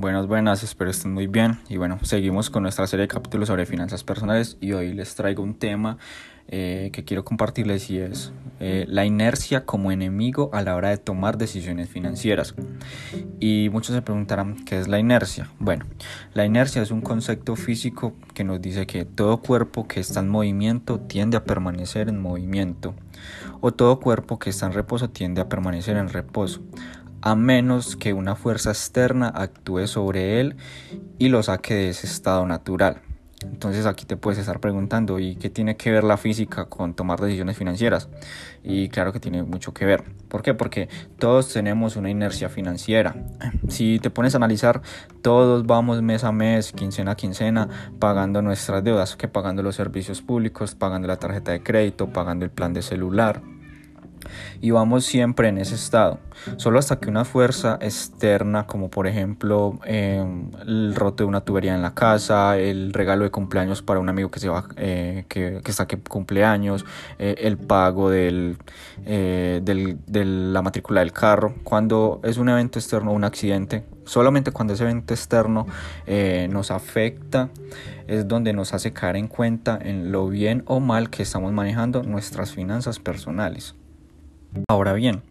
Buenas, buenas, espero estén muy bien. Y bueno, seguimos con nuestra serie de capítulos sobre finanzas personales y hoy les traigo un tema eh, que quiero compartirles y es eh, la inercia como enemigo a la hora de tomar decisiones financieras. Y muchos se preguntarán, ¿qué es la inercia? Bueno, la inercia es un concepto físico que nos dice que todo cuerpo que está en movimiento tiende a permanecer en movimiento o todo cuerpo que está en reposo tiende a permanecer en reposo a menos que una fuerza externa actúe sobre él y lo saque de ese estado natural. Entonces aquí te puedes estar preguntando, ¿y qué tiene que ver la física con tomar decisiones financieras? Y claro que tiene mucho que ver. ¿Por qué? Porque todos tenemos una inercia financiera. Si te pones a analizar, todos vamos mes a mes, quincena a quincena, pagando nuestras deudas, que pagando los servicios públicos, pagando la tarjeta de crédito, pagando el plan de celular, y vamos siempre en ese estado. Solo hasta que una fuerza externa, como por ejemplo em, el roto de una tubería en la casa, el regalo de cumpleaños para un amigo que, se va, eh, que, que, está que cumpleaños, eh, el pago del, eh, del, de la matrícula del carro, cuando es un evento externo, un accidente, solamente cuando ese evento externo nos afecta es donde nos hace caer en cuenta en lo bien o mal que estamos manejando nuestras finanzas personales. Ahora bien,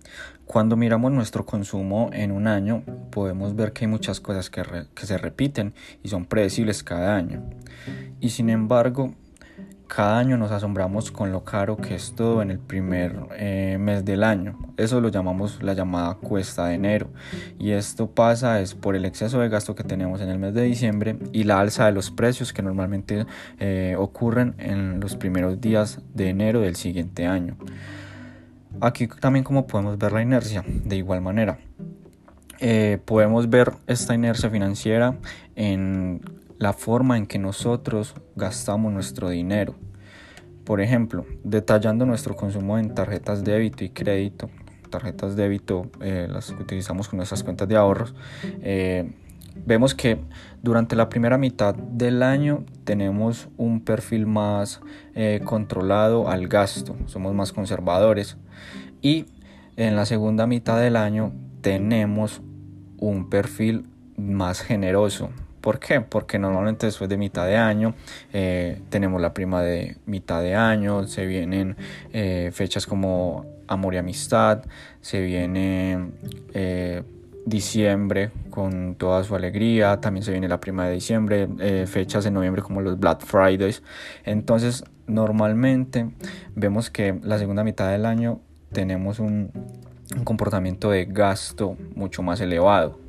cuando miramos nuestro consumo en un año, podemos ver que hay muchas cosas que, se repiten y son predecibles cada año. Y sin embargo, cada año nos asombramos con lo caro que es todo en el primer eh, mes del año. Eso lo llamamos la llamada cuesta de enero. Y esto pasa es por el exceso de gasto que tenemos en el mes de diciembre y la alza de los precios que normalmente eh, ocurren en los primeros días de enero del siguiente año. Aquí también como podemos ver la inercia, de igual manera. Eh, podemos ver esta inercia financiera en la forma en que nosotros gastamos nuestro dinero. Por ejemplo, detallando nuestro consumo en tarjetas débito y crédito, tarjetas débito eh, las utilizamos con nuestras cuentas de ahorros, eh, vemos que durante la primera mitad del año tenemos un perfil más eh, controlado al gasto, somos más conservadores y en la segunda mitad del año tenemos un perfil más generoso. ¿Por qué? Porque normalmente después de mitad de año eh, tenemos la prima de mitad de año, se vienen eh, fechas como amor y amistad, se viene diciembre con toda su alegría, también se viene la prima de diciembre, eh, fechas de noviembre como los Black Fridays. Entonces, normalmente vemos que la segunda mitad del año tenemos un, un comportamiento de gasto mucho más elevado.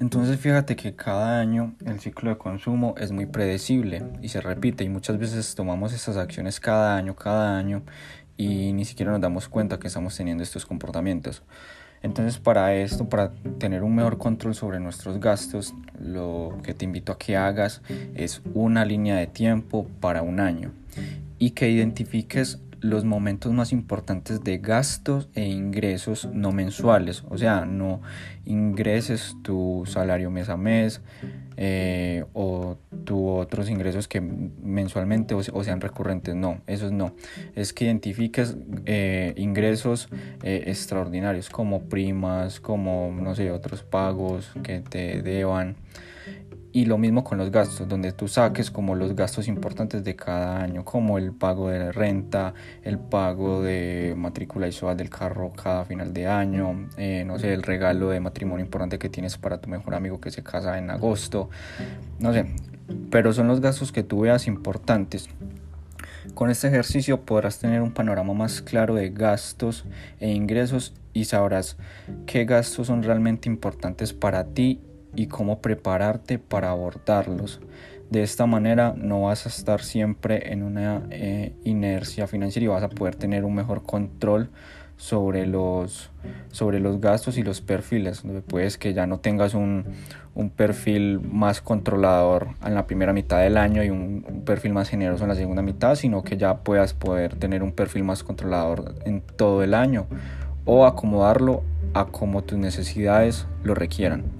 Entonces fíjate que cada año el ciclo de consumo es muy predecible y se repite y muchas veces tomamos estas acciones cada año, cada año y ni siquiera nos damos cuenta que estamos teniendo estos comportamientos. Entonces para esto, para tener un mejor control sobre nuestros gastos, lo que te invito a que hagas es una línea de tiempo para un año y que identifiques los momentos más importantes de gastos e ingresos no mensuales, o sea, no ingreses tu salario mes a mes eh, o tu otros ingresos que mensualmente o, sean recurrentes, no, esos no, es que identifiques eh, ingresos eh, extraordinarios como primas, como no sé, otros pagos que te deban y lo mismo con los gastos, donde tú saques como los gastos importantes de cada año, como el pago de renta, el pago de matrícula y SOA del carro cada final de año, eh, no sé, el regalo de matrimonio importante que tienes para tu mejor amigo que se casa en agosto, no sé, pero son los gastos que tú veas importantes. Con este ejercicio podrás tener un panorama más claro de gastos e ingresos y sabrás qué gastos son realmente importantes para ti y cómo prepararte para abordarlos. De esta manera no vas a estar siempre en una eh, inercia financiera y vas a poder tener un mejor control sobre los, sobre los gastos y los perfiles. Puedes que ya no tengas un, un, perfil más controlador en la primera mitad del año y un, perfil más generoso en la segunda mitad, sino que ya puedas poder tener un perfil más controlador en todo el año o acomodarlo a como tus necesidades lo requieran.